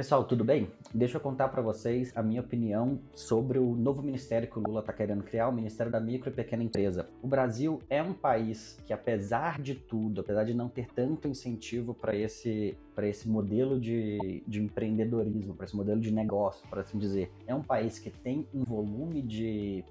Pessoal, tudo bem? Deixa eu contar para vocês a minha opinião sobre o novo ministério que o Lula está querendo criar, o Ministério da Micro e Pequena Empresa. O Brasil é um país que, apesar de tudo, apesar de não ter tanto incentivo para esse, esse modelo de, de empreendedorismo, para esse modelo de negócio, por assim dizer, é um país que tem um volume de,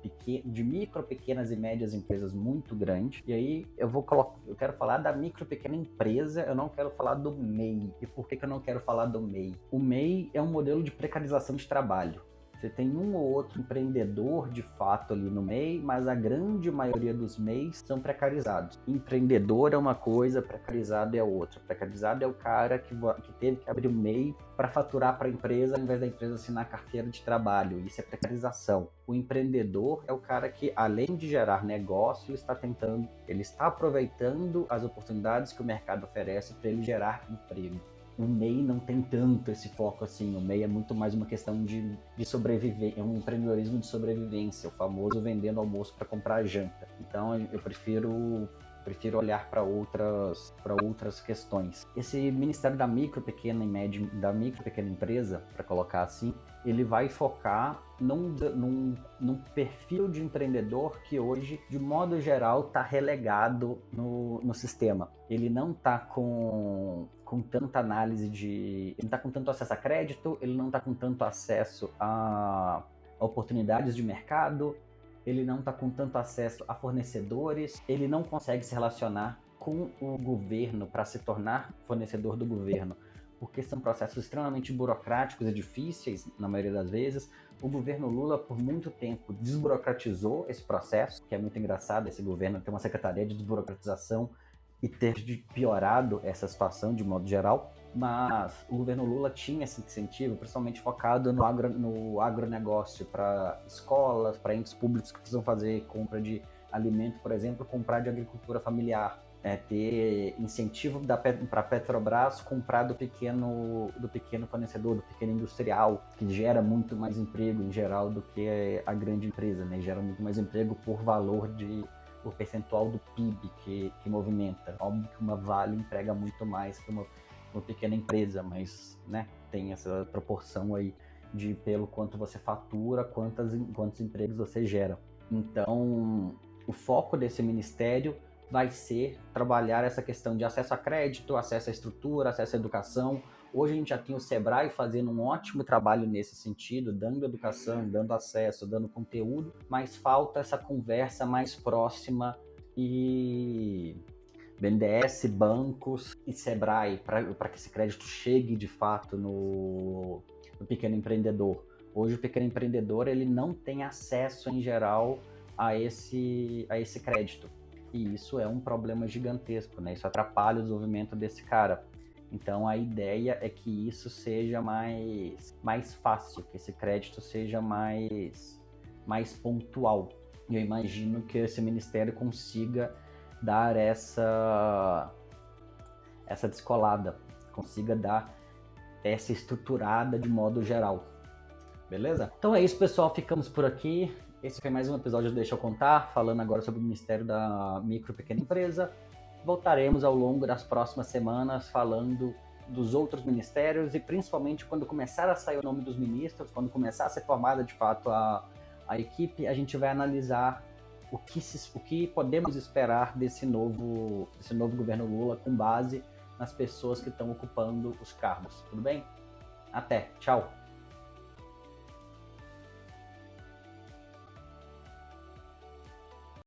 de micro, pequenas e médias empresas muito grande. E aí eu vou colocar, eu quero falar da micro pequena empresa, eu não quero falar do MEI. E por que, que eu não quero falar do MEI? O MEI é um modelo de precarização de trabalho. Você tem um ou outro empreendedor de fato ali no MEI, mas a grande maioria dos MEIs são precarizados. Empreendedor é uma coisa, precarizado é outra. Precarizado é o cara que, que teve que abrir o MEI para faturar para a empresa, ao invés da empresa assinar carteira de trabalho. Isso é precarização. O empreendedor é o cara que, além de gerar negócio, está tentando, ele está aproveitando as oportunidades que o mercado oferece para ele gerar emprego o MEI não tem tanto esse foco assim. O MEI é muito mais uma questão de, de sobreviver, é um empreendedorismo de sobrevivência, o famoso vendendo almoço para comprar janta. Então eu prefiro prefiro olhar para outras para outras questões. Esse Ministério da Micro, Pequena e Média da Micro Pequena Empresa, para colocar assim, ele vai focar num, num, num, perfil de empreendedor que hoje, de modo geral, está relegado no, no sistema. Ele não está com, com tanta análise de. Ele não está com tanto acesso a crédito, ele não está com tanto acesso a, a oportunidades de mercado, ele não está com tanto acesso a fornecedores, ele não consegue se relacionar com o governo para se tornar fornecedor do governo porque são processos extremamente burocráticos e difíceis, na maioria das vezes. O governo Lula, por muito tempo, desburocratizou esse processo, que é muito engraçado esse governo ter uma secretaria de desburocratização e ter piorado essa situação de modo geral. Mas o governo Lula tinha esse incentivo, principalmente focado no, agro, no agronegócio, para escolas, para entes públicos que precisam fazer compra de alimento, por exemplo, comprar de agricultura familiar é, ter incentivo para a Petrobras comprar do pequeno, do pequeno fornecedor, do pequeno industrial, que gera muito mais emprego em geral do que a grande empresa, né? Gera muito mais emprego por valor de por percentual do PIB que, que movimenta. Óbvio que uma Vale emprega muito mais que uma, uma pequena empresa, mas né, tem essa proporção aí de pelo quanto você fatura, quantas, quantos empregos você gera. Então, o foco desse ministério vai ser trabalhar essa questão de acesso a crédito, acesso à estrutura, acesso à educação. Hoje a gente já tem o Sebrae fazendo um ótimo trabalho nesse sentido, dando educação, dando acesso, dando conteúdo, mas falta essa conversa mais próxima e BNDES, bancos e Sebrae para que esse crédito chegue de fato no, no pequeno empreendedor. Hoje o pequeno empreendedor ele não tem acesso em geral a esse, a esse crédito. E isso é um problema gigantesco, né? Isso atrapalha o desenvolvimento desse cara. Então a ideia é que isso seja mais, mais fácil, que esse crédito seja mais, mais pontual. Eu imagino que esse ministério consiga dar essa, essa descolada, consiga dar essa estruturada de modo geral. Beleza? Então é isso, pessoal. Ficamos por aqui. Esse foi mais um episódio do Deixa Eu Contar, falando agora sobre o Ministério da Micro e Pequena Empresa. Voltaremos ao longo das próximas semanas falando dos outros ministérios e principalmente quando começar a sair o nome dos ministros, quando começar a ser formada de fato a, a equipe, a gente vai analisar o que, se, o que podemos esperar desse novo, desse novo governo Lula com base nas pessoas que estão ocupando os cargos. Tudo bem? Até, tchau!